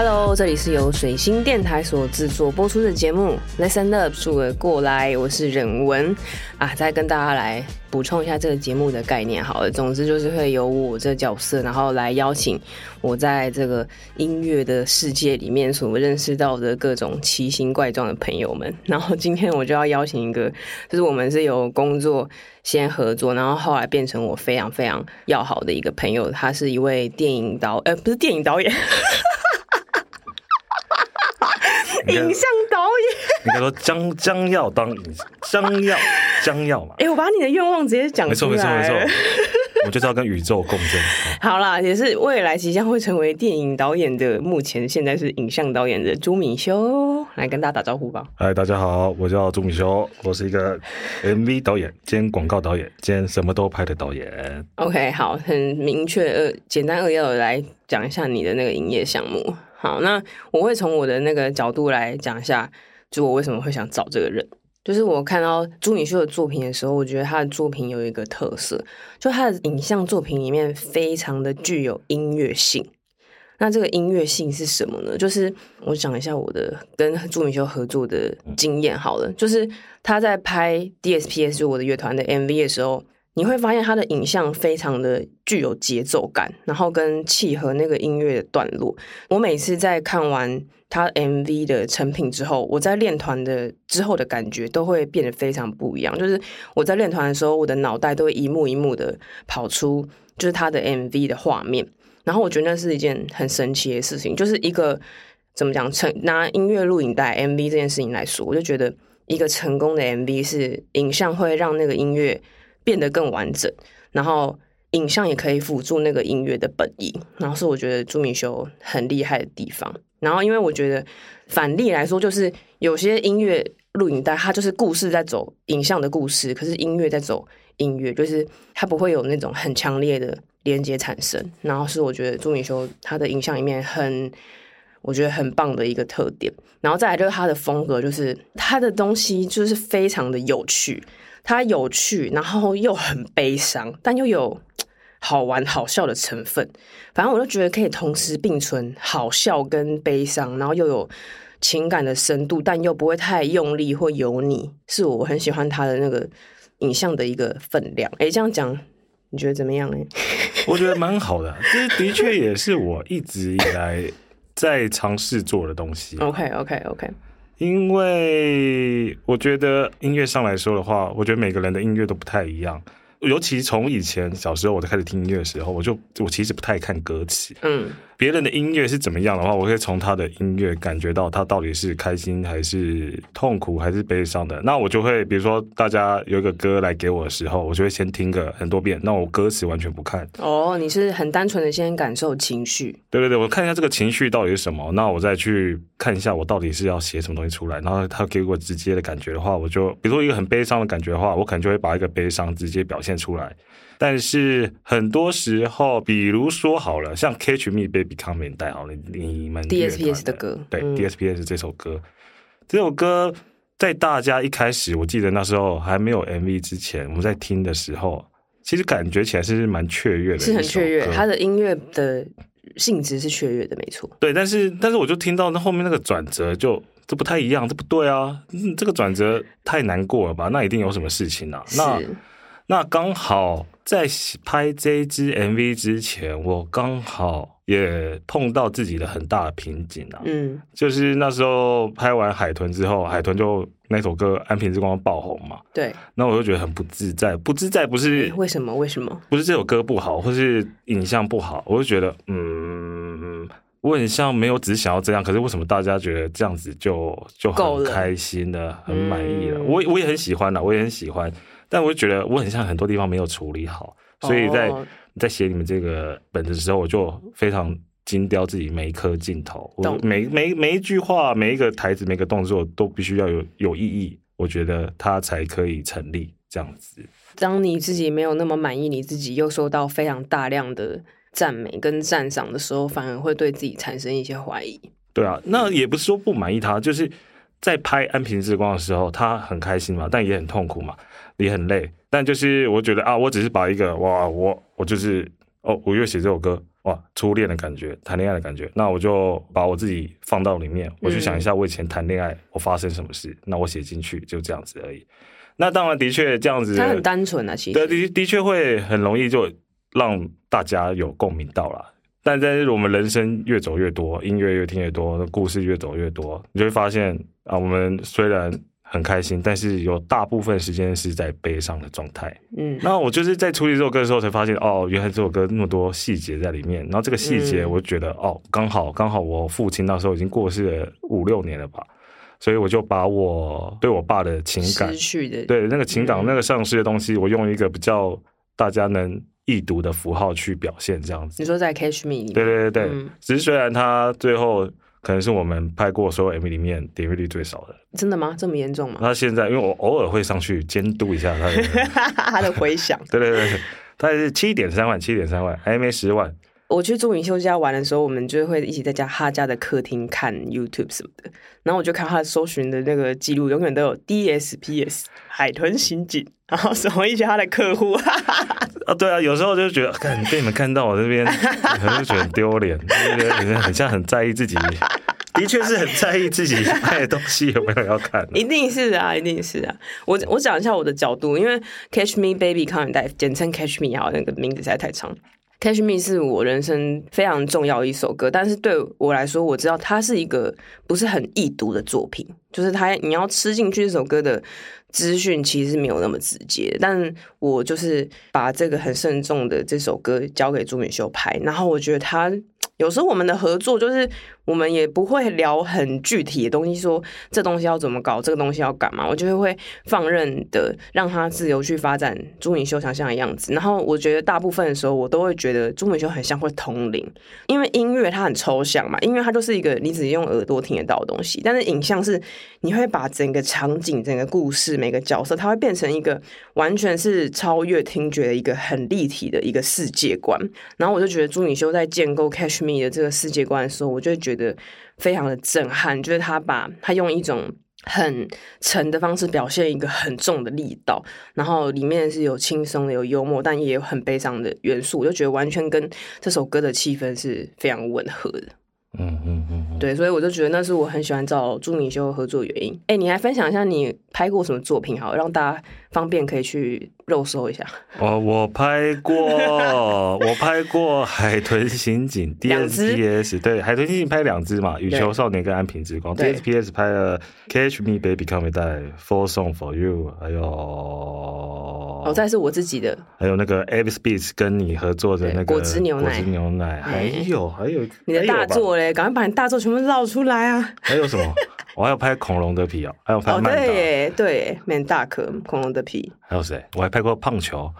Hello，这里是由水星电台所制作播出的节目《Listen Up》，数个过来，我是忍文啊，再跟大家来补充一下这个节目的概念。好了，总之就是会由我这角色，然后来邀请我在这个音乐的世界里面所认识到的各种奇形怪状的朋友们。然后今天我就要邀请一个，就是我们是有工作先合作，然后后来变成我非常非常要好的一个朋友，他是一位电影导，呃，不是电影导演。影像导演，应该说将将要当影将要将要嘛？哎，我把你的愿望直接讲出来。没错没错没错，我就是要跟宇宙共振。好啦，也是未来即将会成为电影导演的，目前现在是影像导演的朱敏修，来跟大家打招呼吧。嗨，大家好，我叫朱敏修，我是一个 MV 导演兼广告导演兼什么都拍的导演。OK，好，很明确呃，简单扼要的来讲一下你的那个营业项目。好，那我会从我的那个角度来讲一下，就我为什么会想找这个人。就是我看到朱敏秀的作品的时候，我觉得他的作品有一个特色，就他的影像作品里面非常的具有音乐性。那这个音乐性是什么呢？就是我讲一下我的跟朱敏秀合作的经验好了，就是他在拍 DSPS 就我的乐团的 MV 的时候。你会发现他的影像非常的具有节奏感，然后跟契合那个音乐的段落。我每次在看完他 MV 的成品之后，我在练团的之后的感觉都会变得非常不一样。就是我在练团的时候，我的脑袋都会一幕一幕的跑出就是他的 MV 的画面，然后我觉得那是一件很神奇的事情。就是一个怎么讲成拿音乐录影带 MV 这件事情来说，我就觉得一个成功的 MV 是影像会让那个音乐。变得更完整，然后影像也可以辅助那个音乐的本意，然后是我觉得朱明修很厉害的地方。然后因为我觉得反例来说，就是有些音乐录影带，它就是故事在走影像的故事，可是音乐在走音乐，就是它不会有那种很强烈的连接产生。然后是我觉得朱明修他的影像里面很，我觉得很棒的一个特点。然后再来就是他的风格，就是他的东西就是非常的有趣。它有趣，然后又很悲伤，但又有好玩好笑的成分。反正我就觉得可以同时并存，好笑跟悲伤，然后又有情感的深度，但又不会太用力或油腻，是我很喜欢他的那个影像的一个分量。哎，这样讲你觉得怎么样呢？我觉得蛮好的，这的确也是我一直以来在尝试做的东西。OK，OK，OK。因为我觉得音乐上来说的话，我觉得每个人的音乐都不太一样。尤其从以前小时候我在开始听音乐的时候，我就我其实不太看歌词。嗯。别人的音乐是怎么样的话，我可以从他的音乐感觉到他到底是开心还是痛苦还是悲伤的。那我就会，比如说大家有一个歌来给我的时候，我就会先听个很多遍。那我歌词完全不看。哦，你是很单纯的先感受情绪。对对对，我看一下这个情绪到底是什么，那我再去看一下我到底是要写什么东西出来。然后他给我直接的感觉的话，我就比如说一个很悲伤的感觉的话，我可能就会把一个悲伤直接表现出来。但是很多时候，比如说好了，像《Catch Me Baby Come In》带好了，你们 DSPS 的歌，对 DSPS 这首歌，这首歌在大家一开始，我记得那时候还没有 MV 之前，我们在听的时候，其实感觉起来是蛮雀跃的，是很雀跃，它的音乐的性质是雀跃的，没错。对，但是但是我就听到那后面那个转折，就这不太一样，这不对啊，这个转折太难过了吧？那一定有什么事情啊？那那刚好。在拍这支 MV 之前，我刚好也碰到自己的很大的瓶颈啊。嗯，就是那时候拍完《海豚》之后，《海豚》就那首歌《安平之光》爆红嘛。对。那我就觉得很不自在，不自在不是为什么？为什么？不是这首歌不好，或是影像不好，我就觉得，嗯，我很像没有只想要这样，可是为什么大家觉得这样子就就很开心的，很满意了？我我也很喜欢的，我也很喜欢。但我就觉得我很像很多地方没有处理好，所以在在写你们这个本子的时候，我就非常精雕自己每一颗镜头，我每每每一句话、每一个台词、每个动作都必须要有有意义，我觉得它才可以成立这样子。当你自己没有那么满意，你自己又收到非常大量的赞美跟赞赏的时候，反而会对自己产生一些怀疑。对啊，那也不是说不满意他，就是在拍《安平之光》的时候，他很开心嘛，但也很痛苦嘛。也很累，但就是我觉得啊，我只是把一个哇，我我就是哦，五月写这首歌，哇，初恋的感觉，谈恋爱的感觉，那我就把我自己放到里面，我去想一下我以前谈恋爱我发生什么事，那我写进去就这样子而已。那当然的确这样子，他很单纯啊，其实对的的确会很容易就让大家有共鸣到了。但在我们人生越走越多，音乐越听越多，故事越走越多，你就会发现啊，我们虽然。很开心，但是有大部分时间是在悲伤的状态。嗯，那我就是在处理这首歌的时候才发现，哦，原来这首歌那么多细节在里面。然后这个细节，我就觉得，哦，刚好刚好，我父亲那时候已经过世了五六年了吧，所以我就把我对我爸的情感，失去的对那个情感那个丧失的东西，我用一个比较大家能易读的符号去表现，这样子。你说在《Catch Me》里面，对对对对，只是虽然他最后。可能是我们拍过所有 MV 里面点阅率最少的，真的吗？这么严重吗？那现在因为我偶尔会上去监督一下他的 他的回响，对对对，大概是七点三万，七点三万，还没十万。我去朱允秀家玩的时候，我们就会一起在家他家的客厅看 YouTube 什么的，然后我就看他搜寻的那个记录，永远都有 DSPS 海豚刑警，然后什么一些他的客户。啊，对啊，有时候就觉得，看被你们看到我这边，可能就觉得很丢脸，觉得很像很在意自己，的确是很在意自己拍的东西有没有要看。一定是啊，一定是啊。我我讲一下我的角度，因为 Catch Me Baby Come and Die，简称 Catch Me 啊，那个名字实在太长。Catch Me 是我人生非常重要一首歌，但是对我来说，我知道它是一个不是很易读的作品，就是它你要吃进去这首歌的资讯其实是没有那么直接。但我就是把这个很慎重的这首歌交给朱敏秀拍，然后我觉得他。有时候我们的合作就是我们也不会聊很具体的东西，说这东西要怎么搞，这个东西要干嘛，我就会放任的让他自由去发展朱敏修想象的样子。然后我觉得大部分的时候，我都会觉得朱敏修很像会通灵，因为音乐它很抽象嘛，音乐它就是一个你只用耳朵听得到的东西，但是影像是你会把整个场景、整个故事、每个角色，它会变成一个完全是超越听觉的一个很立体的一个世界观。然后我就觉得朱敏修在建构 Catch Me。的这个世界观的时候，我就觉得非常的震撼。就是他把他用一种很沉的方式表现一个很重的力道，然后里面是有轻松的、有幽默，但也有很悲伤的元素。我就觉得完全跟这首歌的气氛是非常吻合的。嗯嗯嗯，对，所以我就觉得那是我很喜欢找朱敏修合作原因。哎，你来分享一下你拍过什么作品，好让大家方便可以去肉搜一下。哦，我拍过，我拍过《海豚刑警》DSPS，对，《海豚刑警》拍两支嘛，《羽球少年》跟《安平之光》，DSPS 拍了《Catch Me Baby Come Die》，Four Song for You，还有。哦，再是我自己的，还有那个 Avis Beats 跟你合作的那个果汁牛奶，果汁牛奶，还有还有你的大作嘞，赶快把你大作全部绕出来啊！还有什么？我还有拍恐龙的皮哦，还有拍曼达，对对，Man 大壳恐龙的皮。还有谁？我还拍过胖球，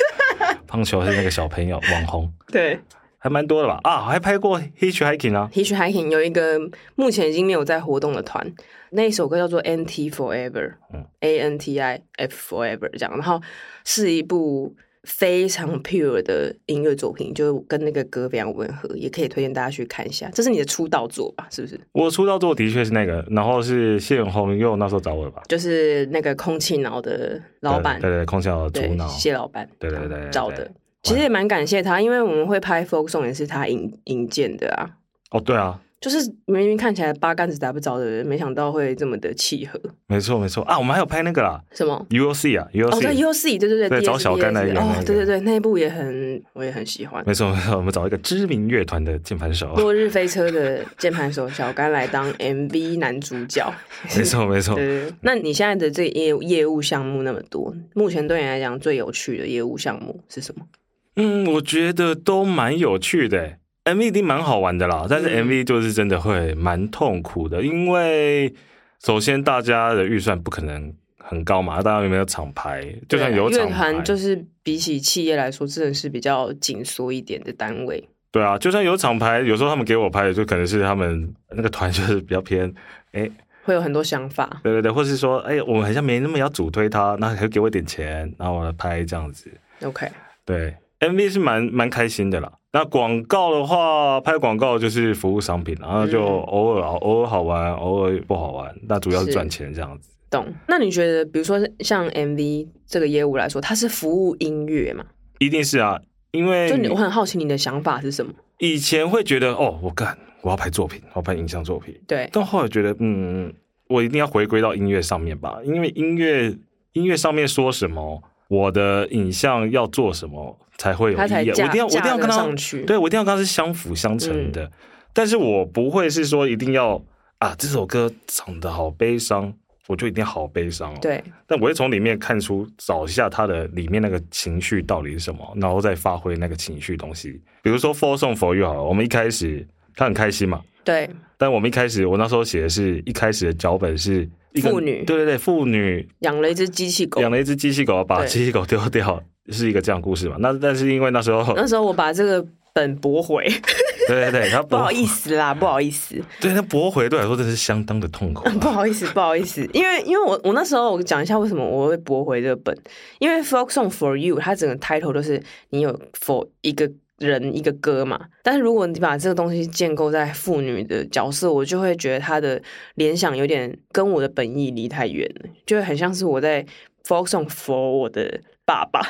胖球是那个小朋友网红，对，还蛮多的吧？啊，还拍过 Hitch Hiking 啊，Hitch Hiking 有一个目前已经没有在活动的团。那一首歌叫做《N T Forever》，A N T I F Forever 这样，然后是一部非常 pure 的音乐作品，就跟那个歌非常吻合，也可以推荐大家去看一下。这是你的出道作吧？是不是？我出道作的确是那个，然后是谢永红又那时候找我的吧？就是那个空气脑的老板，对对，空气脑的主脑谢老板，对对对，找的。其实也蛮感谢他，因为我们会拍 folk song 也是他引引荐的啊。哦，对啊。就是明明看起来八竿子打不着的人，没想到会这么的契合。没错没错啊，我们还有拍那个啦，什么 U O C 啊，U O C，哦对 U O C，对对对，找小甘来演哦，对对对，那一部也很，我也很喜欢。没错没错，我们找一个知名乐团的键盘手，落日飞车的键盘手小甘来当 M V 男主角。没错没错，对。那你现在的这业业务项目那么多，目前对你来讲最有趣的业务项目是什么？嗯，我觉得都蛮有趣的。MV 一定蛮好玩的啦，但是 MV 就是真的会蛮痛苦的，因为首先大家的预算不可能很高嘛，大家有没有厂牌？就算有厂牌，就是比起企业来说，真的是比较紧缩一点的单位。对啊，就算有厂牌，有时候他们给我拍的，就可能是他们那个团 就是比较偏，哎，会有很多想法。对对对，或是说，哎，我们好像没那么要主推他，那可以给我点钱，然后我来拍这样子。OK，对，MV 是蛮蛮开心的啦。那广告的话，拍广告就是服务商品，然后就偶尔偶尔好玩，偶尔不好玩。那主要是赚钱这样子。懂？那你觉得，比如说像 MV 这个业务来说，它是服务音乐吗？一定是啊，因为就你我很好奇你的想法是什么？以前会觉得哦，我干，我要拍作品，我要拍影像作品。对，但后来觉得，嗯，我一定要回归到音乐上面吧，因为音乐音乐上面说什么，我的影像要做什么才会有意义。我一定要，我一定要跟他，对我一定要跟他是相辅相成的。但是我不会是说一定要啊，这首歌唱的好悲伤。我就一定好悲伤哦。对，但我会从里面看出找一下他的里面那个情绪到底是什么，然后再发挥那个情绪东西。比如说《For Song For You》好了，我们一开始他很开心嘛。对。但我们一开始，我那时候写的是一开始的脚本是妇女，对对对，妇女养了一只机器狗，养了一只机器狗，把机器狗丢掉，是一个这样故事嘛？那但是因为那时候，那时候我把这个。本驳回，对对对，他不好意思啦，不好意思。对，那驳回对我来说真是相当的痛苦。不好意思，不好意思，因为因为我我那时候我讲一下为什么我会驳回这个本，因为 folk song for you，它整个 title 都是你有 for 一个人一个歌嘛。但是如果你把这个东西建构在妇女的角色，我就会觉得他的联想有点跟我的本意离太远了，就会很像是我在 folk song for 我的。爸爸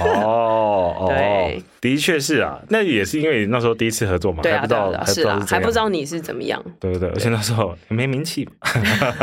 哦，对，的确是啊，那也是因为那时候第一次合作嘛，还不知道，是啊，还不知道你是怎么样，对对对，而且那时候没名气，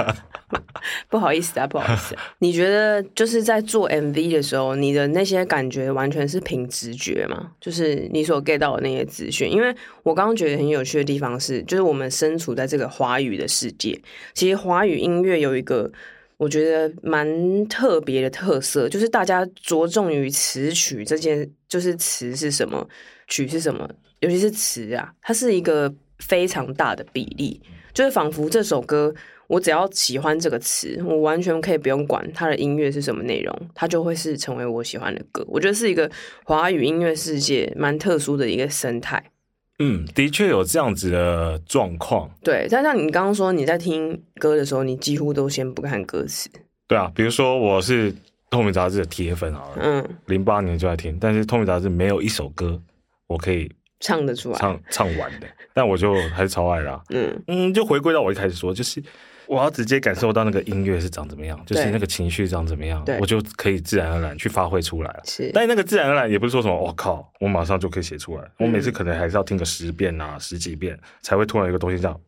不好意思啊，不好意思。你觉得就是在做 MV 的时候，你的那些感觉完全是凭直觉吗？就是你所 get 到的那些资讯？因为我刚刚觉得很有趣的地方是，就是我们身处在这个华语的世界，其实华语音乐有一个。我觉得蛮特别的特色，就是大家着重于词曲这件，就是词是什么，曲是什么，尤其是词啊，它是一个非常大的比例，就是仿佛这首歌，我只要喜欢这个词，我完全可以不用管它的音乐是什么内容，它就会是成为我喜欢的歌。我觉得是一个华语音乐世界蛮特殊的一个生态。嗯，的确有这样子的状况。对，但像你刚刚说，你在听歌的时候，你几乎都先不看歌词。对啊，比如说我是《透明杂志》的铁粉啊，嗯，零八年就在听，但是《透明杂志》没有一首歌我可以唱得出来、唱唱完的，但我就还是超爱啦。嗯嗯，就回归到我一开始说，就是。我要直接感受到那个音乐是长怎么样，就是那个情绪长怎么样，我就可以自然而然去发挥出来了。是，但那个自然而然也不是说什么，我靠，我马上就可以写出来。我每次可能还是要听个十遍啊，十几遍，才会突然一个东西这样，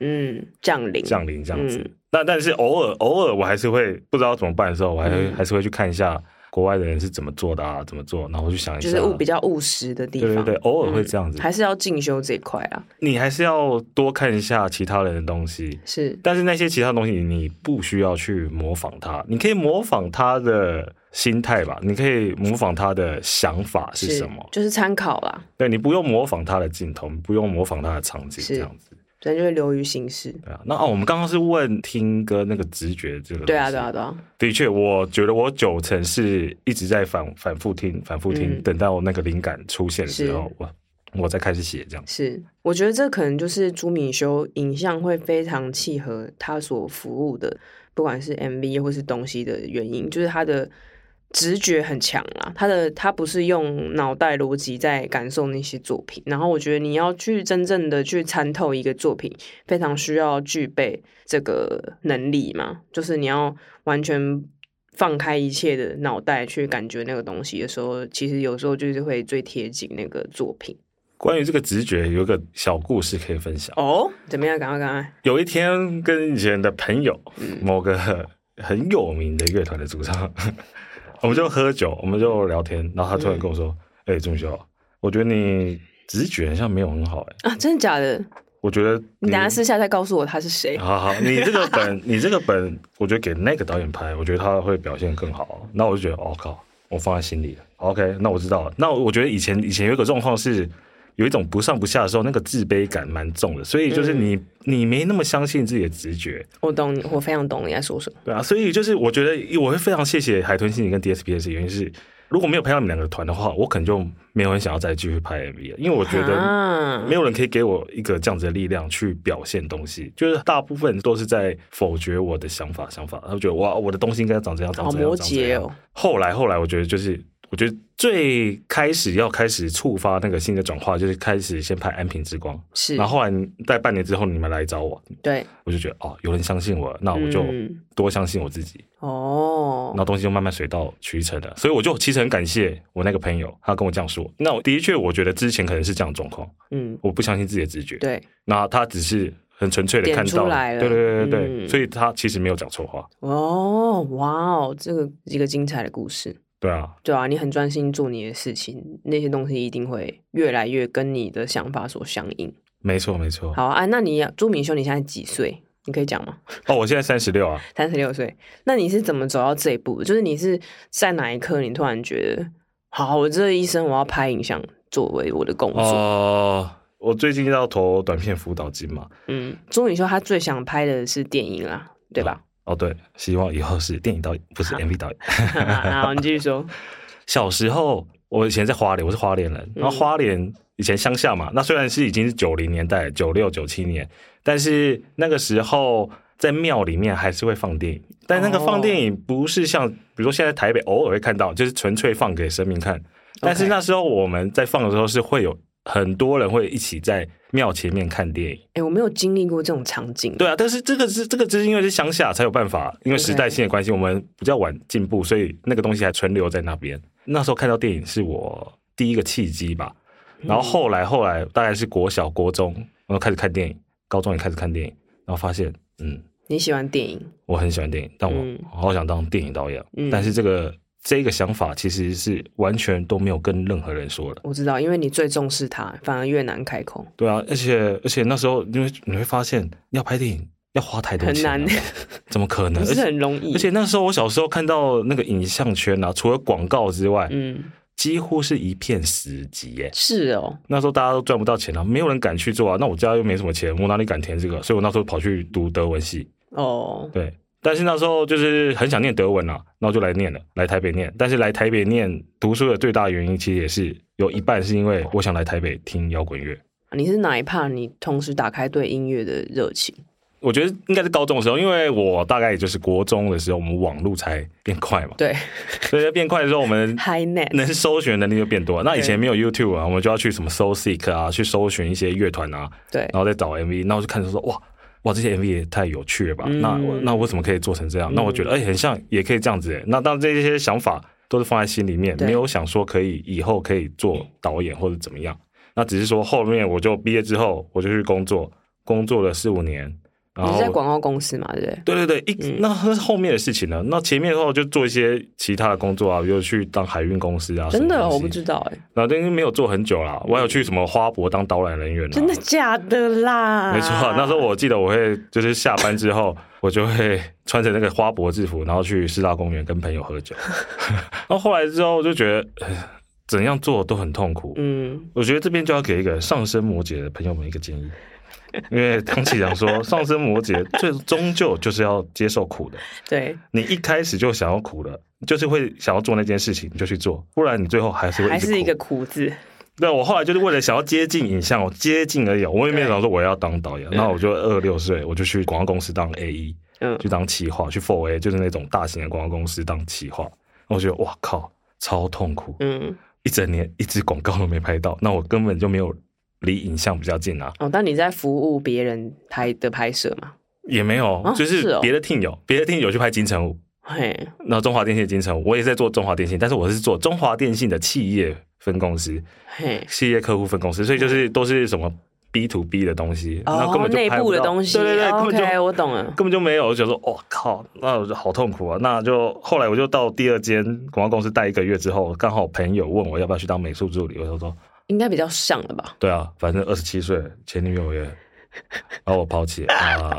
嗯，降临，降临这样子。那但是偶尔偶尔我还是会不知道怎么办的时候，我还还是会去看一下。国外的人是怎么做的啊？怎么做？然后去想一下，就是务比较务实的地方。对对对，偶尔会这样子，还是要进修这一块啊。你还是要多看一下其他人的东西，是。但是那些其他东西你不需要去模仿他，你可以模仿他的心态吧，你可以模仿他的想法是什么，就是参考啦。对你不用模仿他的镜头，不用模仿他的场景，这样子。人就会流于形式。对啊，那哦，我们刚刚是问听歌那个直觉这个。对啊，对啊，对啊。的确，我觉得我九成是一直在反反复听、反复听，等到那个灵感出现的时候，我我再开始写这样。是，我觉得这可能就是朱敏修影像会非常契合他所服务的，不管是 MV 或是东西的原因，就是他的。直觉很强啊，他的他不是用脑袋逻辑在感受那些作品，然后我觉得你要去真正的去参透一个作品，非常需要具备这个能力嘛，就是你要完全放开一切的脑袋去感觉那个东西的时候，其实有时候就是会最贴近那个作品。关于这个直觉，有个小故事可以分享哦，怎么样？赶快赶快！有一天跟以前的朋友，某个很有名的乐团的主唱。我们就喝酒，我们就聊天，然后他突然跟我说：“哎，钟修，我觉得你直觉好像没有很好，哎啊，真的假的？我觉得你等下私下再告诉我他是谁。好好，你这个 本，你这个本，我觉得给那个导演拍，我觉得他会表现更好。那我就觉得，哦靠，我放在心里了。OK，那我知道了。那我觉得以前以前有一个状况是。有一种不上不下的时候，那个自卑感蛮重的，所以就是你你没那么相信自己的直觉。我懂你，我非常懂你在说什么。对啊，所以就是我觉得我会非常谢谢海豚心理跟 DSPS，原因是如果没有拍到你们两个团的话，我可能就没有人想要再继续拍 MV 了，因为我觉得没有人可以给我一个这样子的力量去表现东西，就是大部分都是在否决我的想法，想法，他觉得哇，我的东西应该长这样，长这样，长这样。后来后来，我觉得就是。我觉得最开始要开始触发那个新的转化，就是开始先拍《安平之光》，是，然后后来在半年之后你们来找我，对，我就觉得哦，有人相信我，那我就多相信我自己，哦，那东西就慢慢水到渠成的，所以我就其实很感谢我那个朋友，他跟我这样说。那我的确，我觉得之前可能是这样状况，嗯，我不相信自己的直觉，对，那他只是。很纯粹的看到，对对对对对，所以他其实没有讲错话。哦，哇哦，这个一个精彩的故事。对啊，对啊，你很专心做你的事情，那些东西一定会越来越跟你的想法所相应。没错没错。好啊，那你朱明修，你现在几岁？你可以讲吗？哦，我现在三十六啊，三十六岁。那你是怎么走到这一步？就是你是在哪一刻，你突然觉得，好，我这一生我要拍影像作为我的工作。哦我最近要投短片辅导金嘛？嗯，朱明修他最想拍的是电影啦，对吧？哦，对，希望以后是电影导演，不是 MV 导演。好，你继续说。小时候，我以前在花莲，我是花莲人，然后花莲以前乡下嘛，那虽然是已经是九零年代，九六九七年，但是那个时候在庙里面还是会放电影，但那个放电影不是像，比如说现在台北偶尔会看到，就是纯粹放给神明看，但是那时候我们在放的时候是会有。很多人会一起在庙前面看电影。哎，我没有经历过这种场景。对啊，但是这个是这个，就是因为是乡下才有办法，因为时代性的关系，我们比较晚进步，所以那个东西还存留在那边。那时候看到电影是我第一个契机吧。然后后来后来大概是国小、国中，然后开始看电影，高中也开始看电影，然后发现，嗯，你喜欢电影，我很喜欢电影，但我好想当电影导演，但是这个。这个想法其实是完全都没有跟任何人说的。我知道，因为你最重视他，反而越难开口。对啊，而且而且那时候，因为你会发现要拍电影要花太多钱，很难，怎么可能？不是很容易。而且那时候我小时候看到那个影像圈啊，除了广告之外，嗯，几乎是一片死寂耶。是哦，那时候大家都赚不到钱啊，没有人敢去做啊。那我家又没什么钱，我哪里敢填这个？所以我那时候跑去读德文系。哦，对。但是那时候就是很想念德文啊，然后就来念了，来台北念。但是来台北念读书的最大原因，其实也是有一半是因为我想来台北听摇滚乐。你是哪一怕你同时打开对音乐的热情？我觉得应该是高中的时候，因为我大概也就是国中的时候，我们网络才变快嘛。对，所以在变快的时候，我们 HiNet 能搜寻能力就变多。那以前没有 YouTube 啊，我们就要去什么 SoSeek 啊，去搜寻一些乐团啊，对，然后再找 MV，那我就看着说哇。哇，这些 MV 也太有趣了吧！那那我怎么可以做成这样？那我觉得哎，很像，也可以这样子。那当这些想法都是放在心里面，没有想说可以以后可以做导演或者怎么样。那只是说后面我就毕业之后，我就去工作，工作了四五年。你是在广告公司嘛？对不对？对对对，一那后面的事情呢。那前面的话就做一些其他的工作啊，比如去当海运公司啊。真的，我不知道哎。那因为没有做很久啦，我还有去什么花博当导览人员。真的假的啦？没错，那时候我记得我会就是下班之后，我就会穿着那个花博制服，然后去四大公园跟朋友喝酒。然后后来之后，我就觉得怎样做都很痛苦。嗯，我觉得这边就要给一个上升摩羯的朋友们一个建议。因为唐启阳说，上升摩羯最终究就是要接受苦的。对，你一开始就想要苦的，就是会想要做那件事情，你就去做，不然你最后还是会还是一个苦字。对，我后来就是为了想要接近影像，我接近而已，我也没有想说我要当导演。那我就二十六岁，我就去广告公司当 A E，嗯，去当企划，去 Four A，就是那种大型的广告公司当企划。我觉得哇靠，超痛苦，嗯，一整年一支广告都没拍到，那我根本就没有。离影像比较近啊！哦，但你在服务别人拍的拍摄吗？也没有，就是别的 team 有，别的 team 有去拍金城武。嘿，那中华电信金城武，我也在做中华电信，但是我是做中华电信的企业分公司，嘿，企业客户分公司，所以就是都是什么 B to B 的东西，那根本就内部的东西。对对对，根本就我懂了，根本就没有。我就说，我靠，那我就好痛苦啊！那就后来我就到第二间广告公司待一个月之后，刚好朋友问我要不要去当美术助理，我就说。应该比较像了吧？对啊，反正二十七岁，前女友也 把我抛弃啊，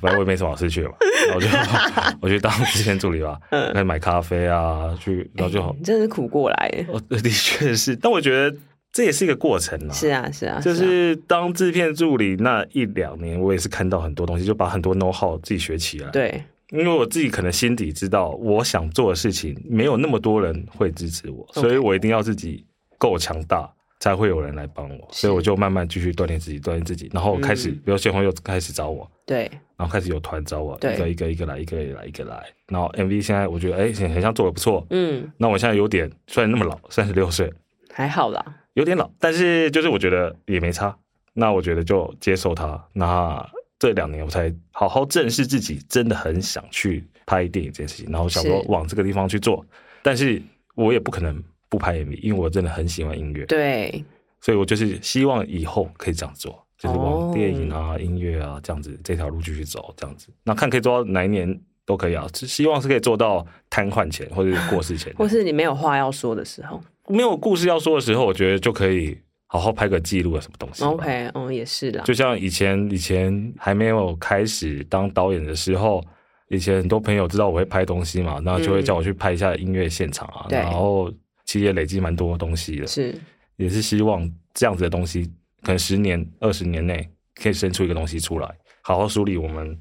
反正我也没什么好失去嘛，我就 我去当之前助理吧，来买咖啡啊，去然后就好，真的是苦过来。的确是，但我觉得这也是一个过程啊。是啊，是啊，就是当制片助理那一两年，我也是看到很多东西，就把很多 know how 自己学起来。对，因为我自己可能心底知道，我想做的事情没有那么多人会支持我，所以我一定要自己够强大。才会有人来帮我，所以我就慢慢继续锻炼自己，锻炼自己，然后开始，比如谢红又开始找我，对，然后开始有团找我，一个一个一个来，一个来一个来，然后 MV 现在我觉得哎，很像做的不错，嗯，那我现在有点虽然那么老，三十六岁，还好啦，有点老，但是就是我觉得也没差，那我觉得就接受它。那这两年我才好好正视自己，真的很想去拍电影这件事情，然后想说往这个地方去做，但是我也不可能。不拍 MV，因为我真的很喜欢音乐。对，所以我就是希望以后可以这样做，就是往电影啊、音乐啊这样子这条路继续走，这样子。那看可以做到哪一年都可以啊，只希望是可以做到瘫痪前或者过世前，或是你没有话要说的时候，没有故事要说的时候，我觉得就可以好好拍个记录啊，什么东西。OK，嗯，也是的。就像以前以前还没有开始当导演的时候，以前很多朋友知道我会拍东西嘛，然后就会叫我去拍一下音乐现场啊，然后。其实也累积蛮多东西的，是，也是希望这样子的东西，可能十年、二十年内可以生出一个东西出来，好好梳理我们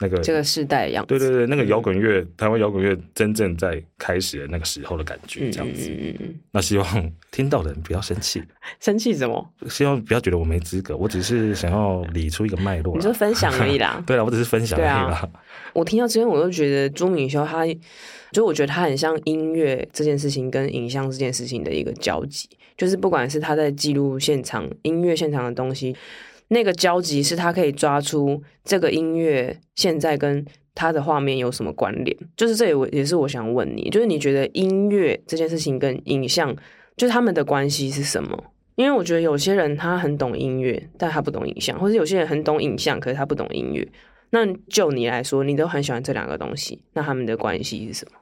那个这个时代样。对对对，那个摇滚乐，台湾摇滚乐真正在开始的那个时候的感觉，这样子。嗯嗯嗯。那希望听到的人不要生气，生气什么？希望不要觉得我没资格，我只是想要理出一个脉络。你说 分享而已啦。对啊，我只是分享而已啦。我听到之前，我就觉得朱敏修他。就我觉得他很像音乐这件事情跟影像这件事情的一个交集，就是不管是他在记录现场音乐现场的东西，那个交集是他可以抓出这个音乐现在跟他的画面有什么关联。就是这也我也是我想问你，就是你觉得音乐这件事情跟影像，就是他们的关系是什么？因为我觉得有些人他很懂音乐，但他不懂影像，或者有些人很懂影像，可是他不懂音乐。那就你来说，你都很喜欢这两个东西，那他们的关系是什么？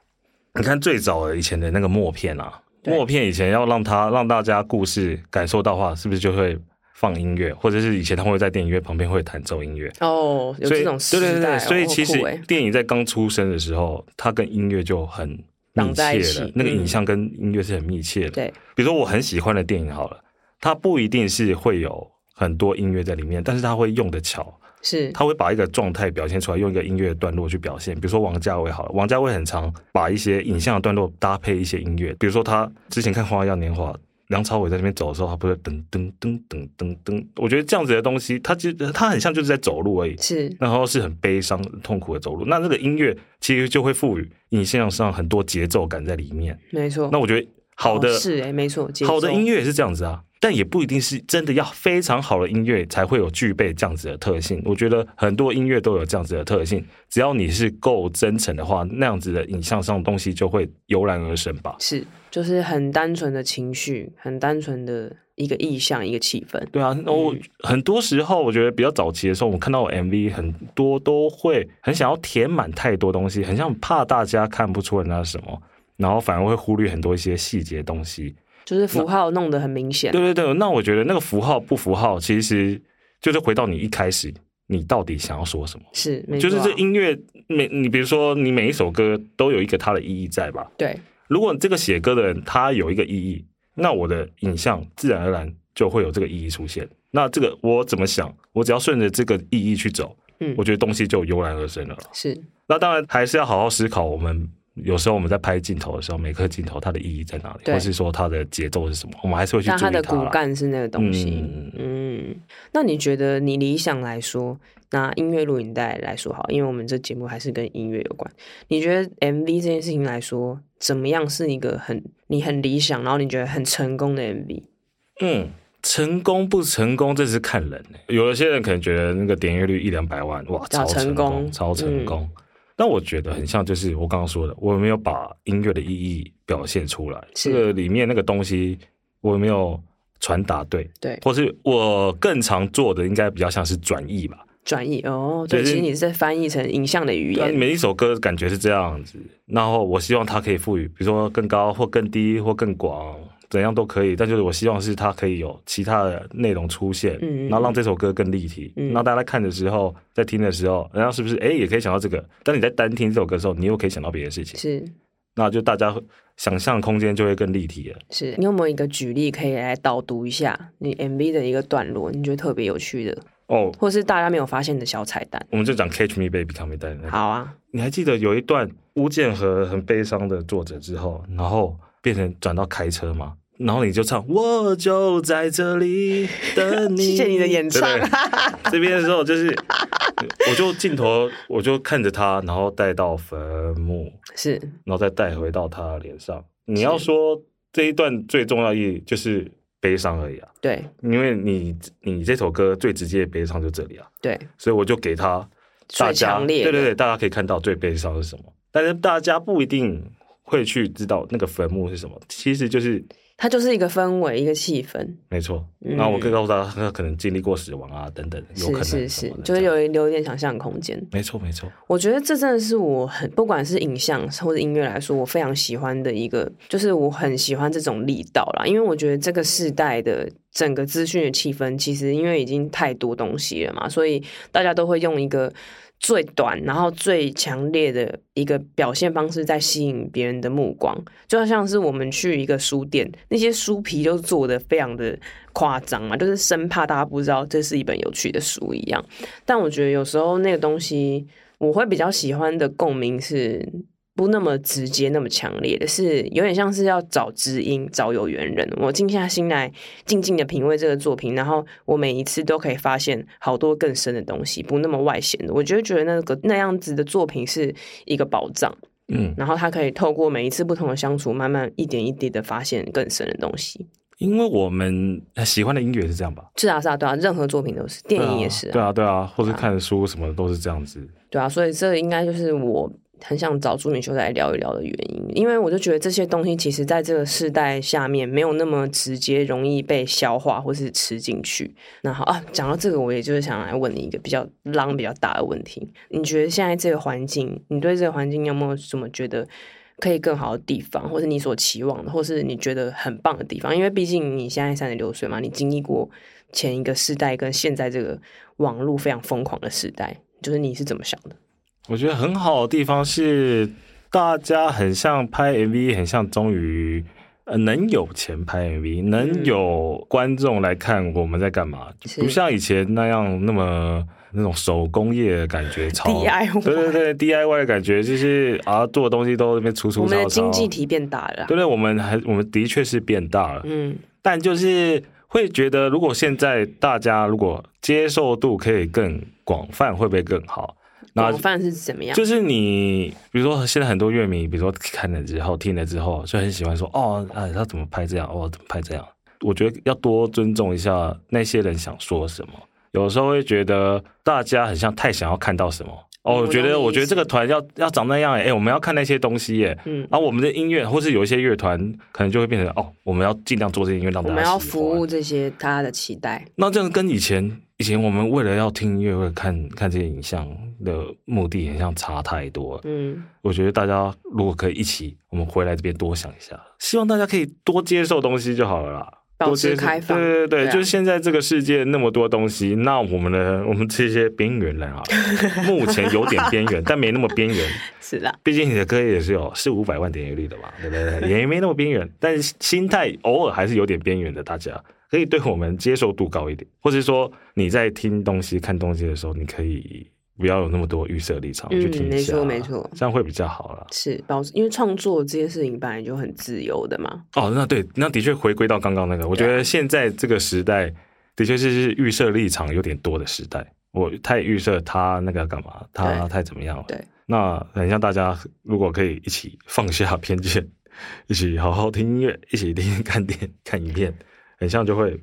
你看最早以前的那个默片啊，默片以前要让他让大家故事感受到话，是不是就会放音乐，或者是以前他会在电影院旁边会弹奏音乐哦，有这种对对对，所以其实电影在刚出生的时候，它跟音乐就很密切了，那个影像跟音乐是很密切的。对，比如说我很喜欢的电影好了，它不一定是会有很多音乐在里面，但是它会用的巧。是，他会把一个状态表现出来，用一个音乐段落去表现。比如说王家卫好了，王家卫很常把一些影像的段落搭配一些音乐。比如说他之前看《花样年华》，梁朝伟在那边走的时候，他不是噔噔噔噔噔噔。我觉得这样子的东西，他其实他很像就是在走路而已。是，然后是很悲伤、痛苦的走路。那那个音乐其实就会赋予影像上很多节奏感在里面。没错。那我觉得好的是哎，没错，好的音乐也是这样子啊。但也不一定是真的要非常好的音乐才会有具备这样子的特性。我觉得很多音乐都有这样子的特性，只要你是够真诚的话，那样子的影像上的东西就会油然而生吧。是，就是很单纯的情绪，很单纯的一个意象，一个气氛。对啊，我很多时候我觉得比较早期的时候，我看到 MV 很多都会很想要填满太多东西，很像怕大家看不出来那是什么，然后反而会忽略很多一些细节东西。就是符号弄得很明显。对对对，那我觉得那个符号不符号，其实就是回到你一开始，你到底想要说什么？是，就是这音乐每你比如说你每一首歌都有一个它的意义在吧？对。如果这个写歌的人他有一个意义，那我的影像自然而然就会有这个意义出现。那这个我怎么想？我只要顺着这个意义去走，嗯，我觉得东西就油然而生了。是。那当然还是要好好思考我们。有时候我们在拍镜头的时候，每颗镜头它的意义在哪里，或是说它的节奏是什么，我们还是会去注意它。它的骨干是那个东西。嗯，那你觉得你理想来说，拿音乐录影带来说好，因为我们这节目还是跟音乐有关。你觉得 MV 这件事情来说，怎么样是一个很你很理想，然后你觉得很成功的 MV？嗯，成功不成功，这是看人。有一些人可能觉得那个点阅率一两百万，哇，超成功，超成功。那我觉得很像，就是我刚刚说的，我没有把音乐的意义表现出来，这个里面那个东西我没有传达对，对，或是我更常做的应该比较像是转译吧，转译哦，对，其实你是在翻译成影像的语言，每一首歌感觉是这样子，然后我希望它可以赋予，比如说更高或更低或更广。怎样都可以，但就是我希望是它可以有其他的内容出现，嗯然后让这首歌更立体。嗯、那大家在看的时候，在听的时候，然后是不是哎也可以想到这个？当你在单听这首歌的时候，你又可以想到别的事情。是，那就大家想象空间就会更立体了。是你有没有一个举例可以来导读一下你 MV 的一个段落？你觉得特别有趣的哦，或是大家没有发现的小彩蛋？我们就讲 Catch Me Baby Come Me 好啊，你还记得有一段吴建和很悲伤的作者之后，然后。变成转到开车嘛？然后你就唱，我就在这里等你。谢谢你的演唱。这边的时候就是，我就镜头，我就看着他，然后带到坟墓，是，然后再带回到他脸上。你要说这一段最重要意义就是悲伤而已啊。对，因为你你这首歌最直接的悲伤就这里啊。对，所以我就给他大家，对对对，大家可以看到最悲伤是什么，但是大家不一定会去知道那个坟墓是什么，其实就是。它就是一个氛围，一个气氛。没错，那我可以告诉他，他可能经历过死亡啊，等等，有可能是是是，就是有留一点想象空间。没错没错，我觉得这真的是我很不管是影像或者音乐来说，我非常喜欢的一个，就是我很喜欢这种力道啦。因为我觉得这个时代的整个资讯的气氛，其实因为已经太多东西了嘛，所以大家都会用一个。最短，然后最强烈的一个表现方式，在吸引别人的目光，就好像是我们去一个书店，那些书皮都做的非常的夸张嘛，就是生怕大家不知道这是一本有趣的书一样。但我觉得有时候那个东西，我会比较喜欢的共鸣是。不那么直接，那么强烈的是有点像是要找知音，找有缘人。我静下心来，静静的品味这个作品，然后我每一次都可以发现好多更深的东西，不那么外显的。我就觉得那个那样子的作品是一个宝藏，嗯，然后他可以透过每一次不同的相处，慢慢一点一滴的发现更深的东西。因为我们喜欢的音乐是这样吧？是啊，是啊，对啊，任何作品都是，电影也是，对啊，对啊，或者看书什么的都是这样子，对啊，所以这应该就是我。很想找朱敏修来聊一聊的原因，因为我就觉得这些东西其实在这个世代下面没有那么直接容易被消化或是吃进去。那好啊，讲到这个，我也就是想来问你一个比较浪比较大的问题：你觉得现在这个环境，你对这个环境有没有什么觉得可以更好的地方，或是你所期望的，或是你觉得很棒的地方？因为毕竟你现在三十六岁嘛，你经历过前一个世代跟现在这个网络非常疯狂的时代，就是你是怎么想的？我觉得很好的地方是，大家很像拍 MV，很像终于呃能有钱拍 MV，能有观众来看我们在干嘛，不像以前那样那么那种手工业的感觉，超。DIY，对对对，DIY 的感觉就是啊，做的东西都那边粗粗糙糙。我们的经济体变大了，对对，我们还我们的确是变大了，嗯，但就是会觉得，如果现在大家如果接受度可以更广泛，会不会更好？广泛是怎么样？就是你，比如说现在很多乐迷，比如说看了之后、听了之后，就很喜欢说：“哦，哎，他怎么拍这样？哦，怎么拍这样？”我觉得要多尊重一下那些人想说什么。有时候会觉得大家很像太想要看到什么。哦，我觉得，我觉得这个团要要长那样，哎，我们要看那些东西耶。嗯，然后我们的音乐，或是有一些乐团，可能就会变成哦，我们要尽量做这些音乐，让大家我们要服务这些大家的期待。那这样跟以前以前我们为了要听音乐，或者看看这些影像的目的，很像差太多。嗯，我觉得大家如果可以一起，我们回来这边多想一下，希望大家可以多接受东西就好了啦。保持开放，对对对，就是现在这个世界那么多东西，那我们的 我们这些边缘人啊，目前有点边缘，但没那么边缘。是的，毕竟你的歌也是有四五百万点阅率的嘛，对不对？也没那么边缘，但是心态偶尔还是有点边缘的。大家可以对我们接受度高一点，或者说你在听东西、看东西的时候，你可以。不要有那么多预设立场去听一下，没错没错，这样会比较好了。是保持，因为创作这件事情本来就很自由的嘛。哦，那对，那的确回归到刚刚那个，我觉得现在这个时代的确是是预设立场有点多的时代。我太预设他那个干嘛，他太怎么样了？对，那很像大家如果可以一起放下偏见，一起好好听音乐，一起听看电看影片，很像就会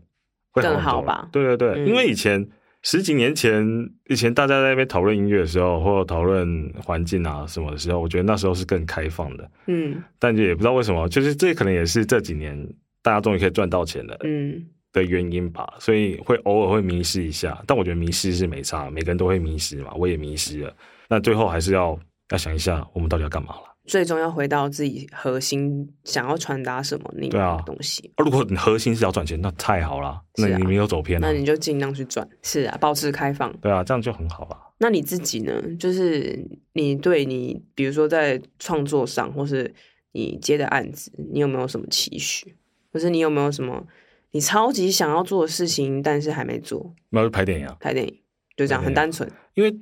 会更好吧？对对对，因为以前。十几年前，以前大家在那边讨论音乐的时候，或者讨论环境啊什么的时候，我觉得那时候是更开放的。嗯，但就也不知道为什么，就是这可能也是这几年大家终于可以赚到钱了，嗯的原因吧。所以会偶尔会迷失一下，但我觉得迷失是没差，每个人都会迷失嘛，我也迷失了。那最后还是要要想一下，我们到底要干嘛了。最终要回到自己核心想要传达什么那个东西。如果你核心是要赚钱，那太好了，那你没有走偏，那你就尽量去赚。是啊，保持开放。对啊，这样就很好了。那你自己呢？就是你对你，比如说在创作上，或是你接的案子，你有没有什么期许？或是你有没有什么你超级想要做的事情，但是还没做？那就拍电影啊，拍电影就这样，很单纯。因为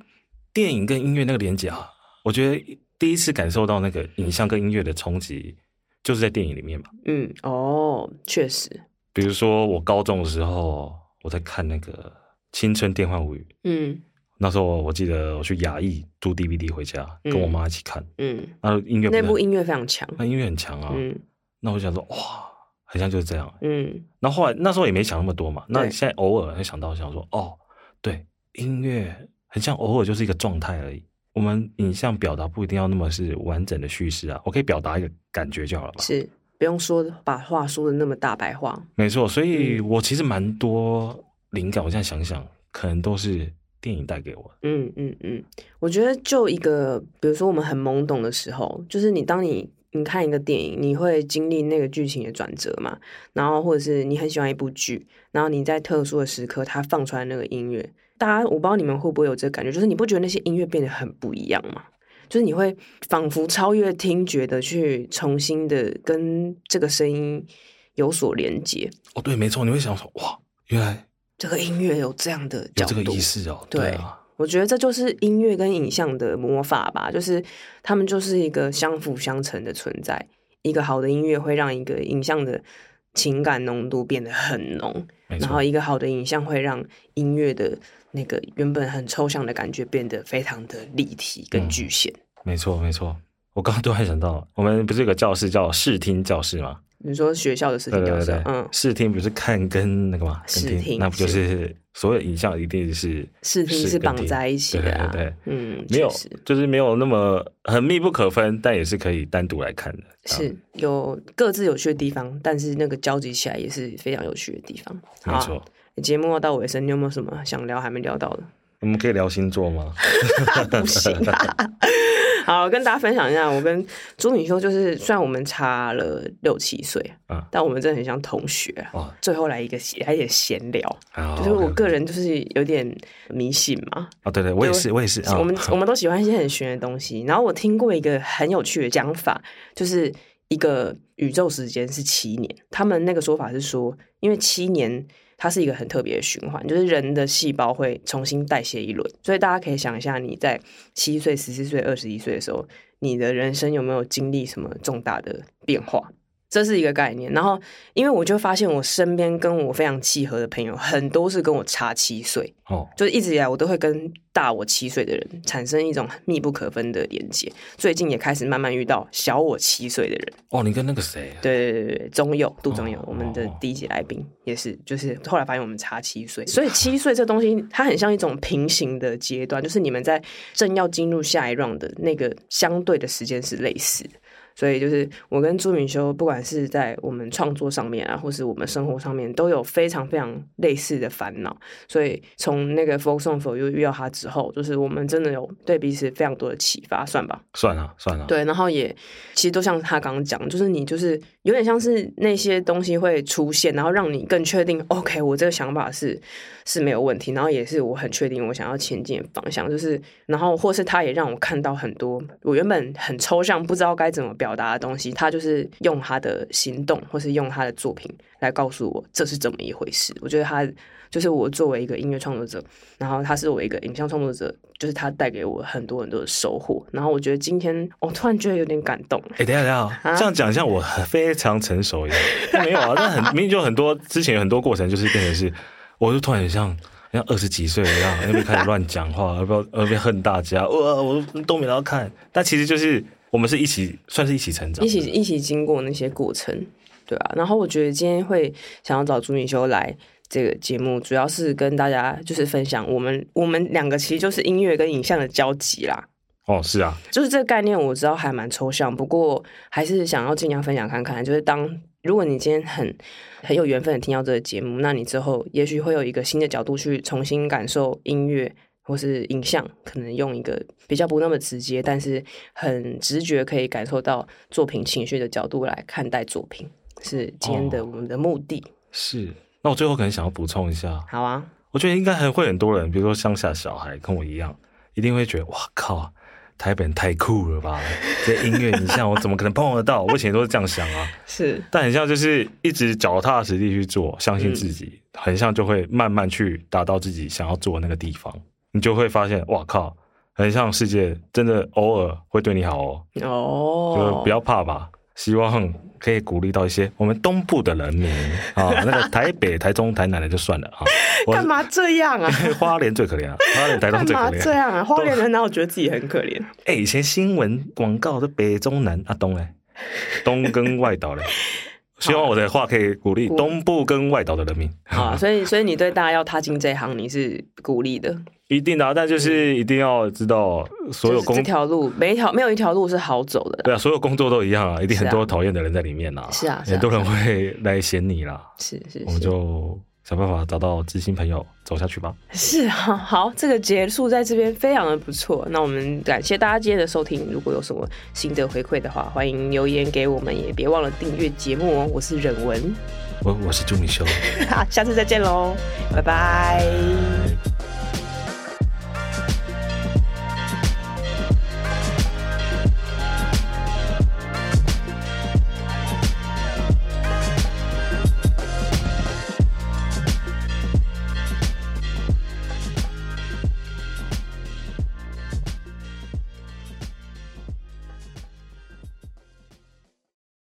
电影跟音乐那个连接啊，我觉得。第一次感受到那个影像跟音乐的冲击，就是在电影里面嘛。嗯，哦，确实。比如说我高中的时候，我在看那个《青春电幻物语》。嗯。那时候我记得我去雅艺租 DVD 回家，跟我妈一起看。嗯。那音乐那部音乐非常强。那音乐很强啊。嗯。那我想说，哇，好像就是这样。嗯。那后来那时候也没想那么多嘛。那现在偶尔会想到，想说，哦，对，音乐很像偶尔就是一个状态而已。我们影像表达不一定要那么是完整的叙事啊，我可以表达一个感觉就好了吧？是，不用说把话说的那么大白话。没错，所以我其实蛮多灵感。我现在想想，可能都是电影带给我。嗯嗯嗯，我觉得就一个，比如说我们很懵懂的时候，就是你当你你看一个电影，你会经历那个剧情的转折嘛？然后或者是你很喜欢一部剧，然后你在特殊的时刻，它放出来那个音乐。大家，我不知道你们会不会有这个感觉，就是你不觉得那些音乐变得很不一样吗？就是你会仿佛超越听觉的去重新的跟这个声音有所连接。哦，对，没错，你会想说，哇，原来这个音乐有这样的有这个意思哦。对，我觉得这就是音乐跟影像的魔法吧，就是他们就是一个相辅相成的存在。一个好的音乐会让一个影像的情感浓度变得很浓，然后一个好的影像会让音乐的。那个原本很抽象的感觉变得非常的立体跟具现。没错，没错。我刚刚突然想到，我们不是有个教室叫视听教室吗？你说学校的视听教室？嗯，视听不是看跟那个吗？视听，那不就是所有影像一定是视听是绑在一起的？对，嗯，没有，就是没有那么很密不可分，但也是可以单独来看的。是有各自有趣的地方，但是那个交集起来也是非常有趣的地方。没错。节目要到尾声，你有没有什么想聊还没聊到的？我们可以聊星座吗？不行。好，跟大家分享一下，我跟朱敏修就是，虽然我们差了六七岁啊，但我们真的很像同学啊。最后来一个来一点闲聊，就是我个人就是有点迷信嘛。啊，对对，我也是，我也是。我们我们都喜欢一些很玄的东西。然后我听过一个很有趣的讲法，就是一个宇宙时间是七年。他们那个说法是说，因为七年。它是一个很特别的循环，就是人的细胞会重新代谢一轮，所以大家可以想一下，你在七岁、十四岁、二十一岁的时候，你的人生有没有经历什么重大的变化？这是一个概念，然后因为我就发现我身边跟我非常契合的朋友，很多是跟我差七岁，哦，就是一直以来我都会跟大我七岁的人产生一种密不可分的连接。最近也开始慢慢遇到小我七岁的人。哦，你跟那个谁？对对对对，中友杜中友，我们的第一集来宾也是，就是后来发现我们差七岁，所以七岁这东西它很像一种平行的阶段，就是你们在正要进入下一 round 的那个相对的时间是类似。所以就是我跟朱敏修，不管是在我们创作上面啊，或是我们生活上面，都有非常非常类似的烦恼。所以从那个 folk song for 又遇到他之后，就是我们真的有对彼此非常多的启发，算吧？算了算了。对，然后也其实都像他刚刚讲，就是你就是有点像是那些东西会出现，然后让你更确定，OK，我这个想法是是没有问题，然后也是我很确定我想要前进的方向。就是然后或是他也让我看到很多我原本很抽象，不知道该怎么。表达的东西，他就是用他的行动，或是用他的作品来告诉我这是怎么一回事。我觉得他就是我作为一个音乐创作者，然后他是我一个影像创作者，就是他带给我很多很多的收获。然后我觉得今天我突然觉得有点感动。哎，等下等下，这样讲像我非常成熟一样，没有啊？但很明明就很多之前有很多过程，就是变成是，我就突然很像像二十几岁一样，那边开始乱讲话，而不要而边恨大家，哇，我都没要看。但其实就是。我们是一起，算是一起成长，一起一起经过那些过程，对啊？然后我觉得今天会想要找朱敏修来这个节目，主要是跟大家就是分享我们我们两个其实就是音乐跟影像的交集啦。哦，是啊，就是这个概念我知道还蛮抽象，不过还是想要尽量分享看看。就是当如果你今天很很有缘分的听到这个节目，那你之后也许会有一个新的角度去重新感受音乐。或是影像，可能用一个比较不那么直接，但是很直觉可以感受到作品情绪的角度来看待作品，是今天的我们的目的。是，那我最后可能想要补充一下。好啊，我觉得应该还会很多人，比如说乡下小孩跟我一样，一定会觉得哇靠，台北人太酷了吧？这音乐你像我怎么可能碰得到？我以前都是这样想啊。是，但很像就是一直脚踏实地去做，相信自己，很像就会慢慢去达到自己想要做的那个地方。你就会发现，哇靠，很像世界真的偶尔会对你好哦。哦，就不要怕吧。希望可以鼓励到一些我们东部的人民啊，那个台北、台中、台南的就算了啊。干嘛这样啊？花莲最可怜啊，花莲台东最可怜。这样啊？花莲人哪有觉得自己很可怜？哎，以前新闻广告的北中南啊东嘞，东跟外岛嘞。希望我的话可以鼓励东部跟外岛的人民。啊，所以所以你对大家要踏进这行，你是鼓励的，一定的，但就是一定要知道所有工这条路，每一条没有一条路是好走的，对啊，所有工作都一样啊，一定很多讨厌的人在里面呐，是啊，很多人会来嫌你啦，是是，我们就。想办法找到知心朋友，走下去吧。是啊，好，这个结束在这边非常的不错。那我们感谢大家今天的收听。如果有什么心得回馈的话，欢迎留言给我们，也别忘了订阅节目哦。我是忍文，我我是朱米修，好，下次再见喽，拜拜。